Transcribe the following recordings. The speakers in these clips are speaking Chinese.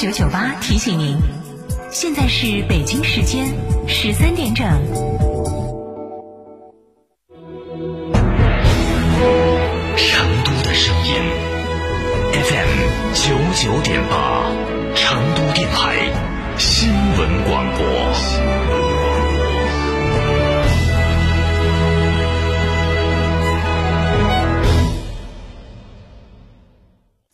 九九八提醒您，现在是北京时间十三点整。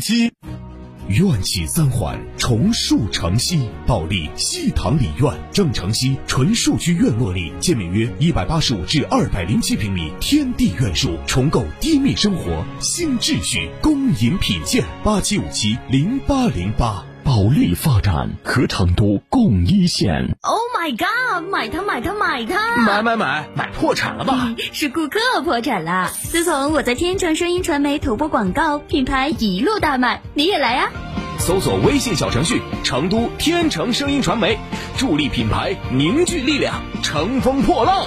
七。院企三环重塑城西，保利西塘里院，正城西纯数据院落里，建面约一百八十五至二百零七平米天地院墅，重构低密生活新秩序，恭迎品鉴，八七五七零八零八。保利发展和成都共一线。Oh my god！买它买它买它！买买买，买破产了吧？是顾客破产了。自从我在天成声音传媒投播广告，品牌一路大卖。你也来呀、搜索微信小程序“成都天成声音传媒”，助力品牌凝聚力量，乘风破浪。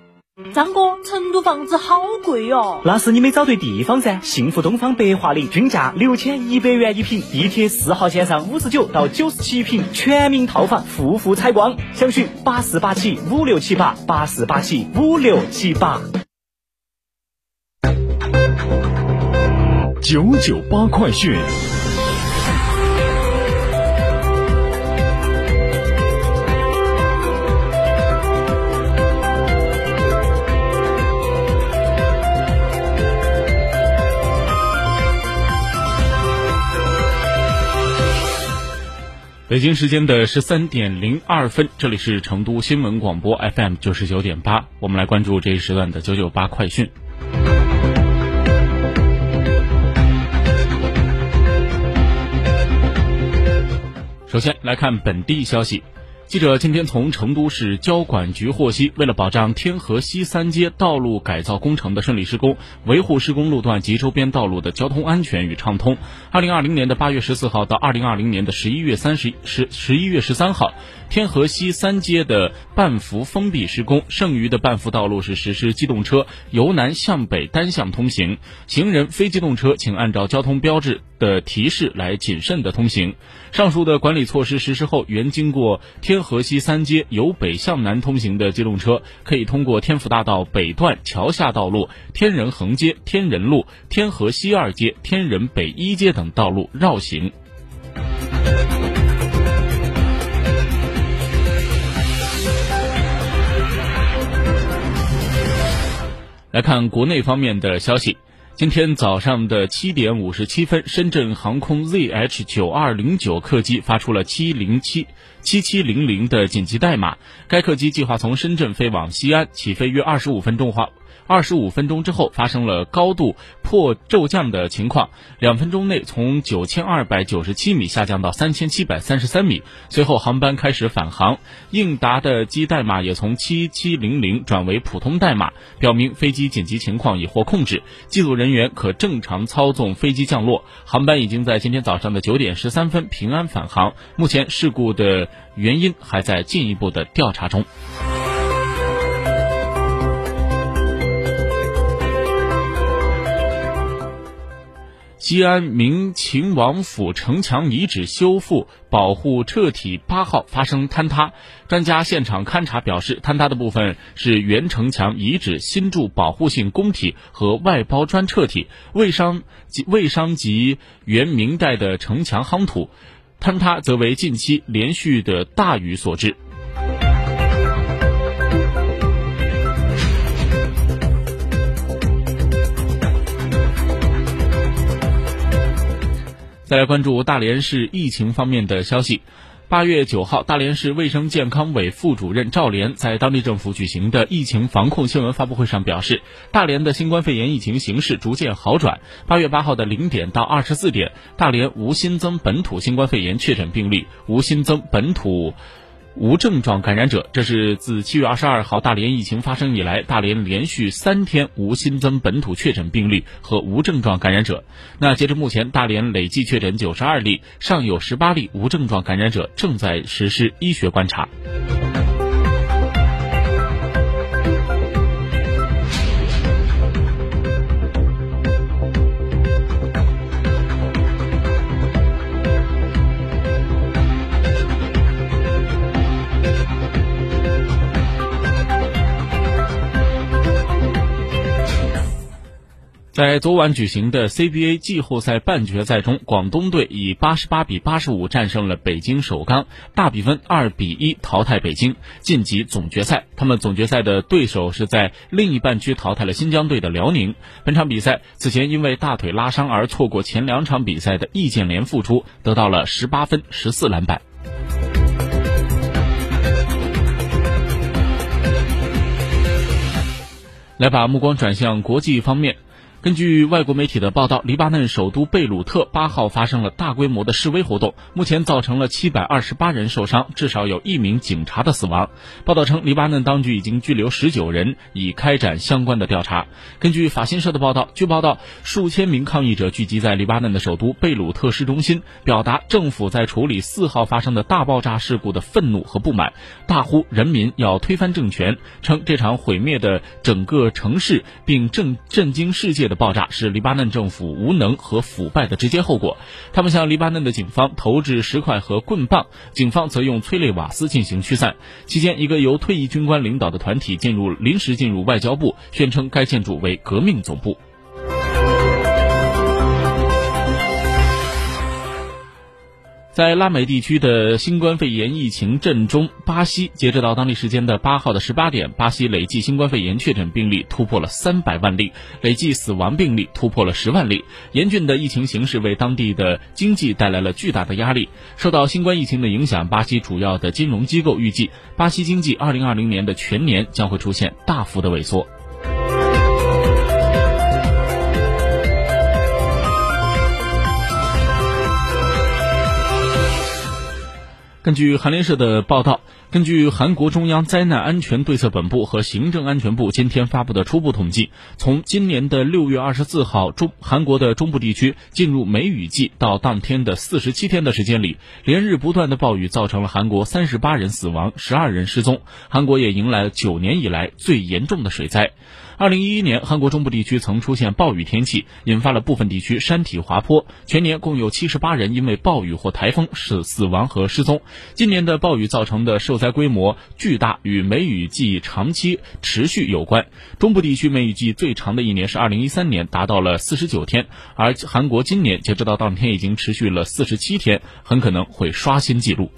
张哥，成都房子好贵哦。那是你没找对地方噻！幸福东方白桦林均价六千一百元一平，地铁四号线上五十九到九十七平，全民套房，户户采光。详询八四八七五六七八八四八七五六七八。九九八快讯。北京时间的十三点零二分，这里是成都新闻广播 FM 九十九点八，我们来关注这一时段的九九八快讯。首先来看本地消息。记者今天从成都市交管局获悉，为了保障天河西三街道路改造工程的顺利施工，维护施工路段及周边道路的交通安全与畅通，二零二零年的八月十四号到二零二零年的十一月三十十十一月十三号，天河西三街的半幅封闭施工，剩余的半幅道路是实施机动车由南向北单向通行，行人、非机动车请按照交通标志的提示来谨慎的通行。上述的管理措施实施后，原经过天河西三街由北向南通行的机动车，可以通过天府大道北段桥下道路、天人横街、天人路、天河西二街、天人北一街等道路绕行。来看国内方面的消息。今天早上的七点五十七分，深圳航空 ZH 九二零九客机发出了七零七七七零零的紧急代码。该客机计划从深圳飞往西安，起飞约二十五分钟后，二十五分钟之后发生了高度破骤降的情况，两分钟内从九千二百九十七米下降到三千七百三十三米。随后航班开始返航，应答的机代码也从七七零零转为普通代码，表明飞机紧急情况已获控制，机组人员可正常操纵飞机降落。航班已经在今天早上的九点十三分平安返航。目前事故的原因还在进一步的调查中。西安明秦王府城墙遗址修复保护彻体八号发生坍塌，专家现场勘查表示，坍塌的部分是原城墙遗址新筑保护性工体和外包砖彻体，未伤及未伤及原明代的城墙夯土。坍塌则为近期连续的大雨所致。再来关注大连市疫情方面的消息。八月九号，大连市卫生健康委副主任赵连在当地政府举行的疫情防控新闻发布会上表示，大连的新冠肺炎疫情形势逐渐好转。八月八号的零点到二十四点，大连无新增本土新冠肺炎确诊病例，无新增本土。无症状感染者，这是自七月二十二号大连疫情发生以来，大连连续三天无新增本土确诊病例和无症状感染者。那截至目前，大连累计确诊九十二例，尚有十八例无症状感染者正在实施医学观察。在昨晚举行的 CBA 季后赛半决赛中，广东队以八十八比八十五战胜了北京首钢，大比分二比一淘汰北京，晋级总决赛。他们总决赛的对手是在另一半区淘汰了新疆队的辽宁。本场比赛此前因为大腿拉伤而错过前两场比赛的易建联复出，得到了十八分十四篮板。来把目光转向国际方面。根据外国媒体的报道，黎巴嫩首都贝鲁特八号发生了大规模的示威活动，目前造成了七百二十八人受伤，至少有一名警察的死亡。报道称，黎巴嫩当局已经拘留十九人，已开展相关的调查。根据法新社的报道，据报道，数千名抗议者聚集在黎巴嫩的首都贝鲁特市中心，表达政府在处理四号发生的大爆炸事故的愤怒和不满，大呼人民要推翻政权，称这场毁灭的整个城市并震震惊世界。的爆炸是黎巴嫩政府无能和腐败的直接后果。他们向黎巴嫩的警方投掷石块和棍棒，警方则用催泪瓦斯进行驱散。期间，一个由退役军官领导的团体进入临时进入外交部，宣称该建筑为革命总部。在拉美地区的新冠肺炎疫情震中，巴西截止到当地时间的八号的十八点，巴西累计新冠肺炎确诊病例突破了三百万例，累计死亡病例突破了十万例。严峻的疫情形势为当地的经济带来了巨大的压力。受到新冠疫情的影响，巴西主要的金融机构预计，巴西经济二零二零年的全年将会出现大幅的萎缩。根据韩联社的报道，根据韩国中央灾难安全对策本部和行政安全部今天发布的初步统计，从今年的六月二十四号中韩国的中部地区进入梅雨季到当天的四十七天的时间里，连日不断的暴雨造成了韩国三十八人死亡，十二人失踪，韩国也迎来了九年以来最严重的水灾。二零一一年，韩国中部地区曾出现暴雨天气，引发了部分地区山体滑坡，全年共有七十八人因为暴雨或台风死死亡和失踪。今年的暴雨造成的受灾规模巨大，与梅雨季长期持续有关。中部地区梅雨季最长的一年是二零一三年，达到了四十九天，而韩国今年截止到当天已经持续了四十七天，很可能会刷新纪录。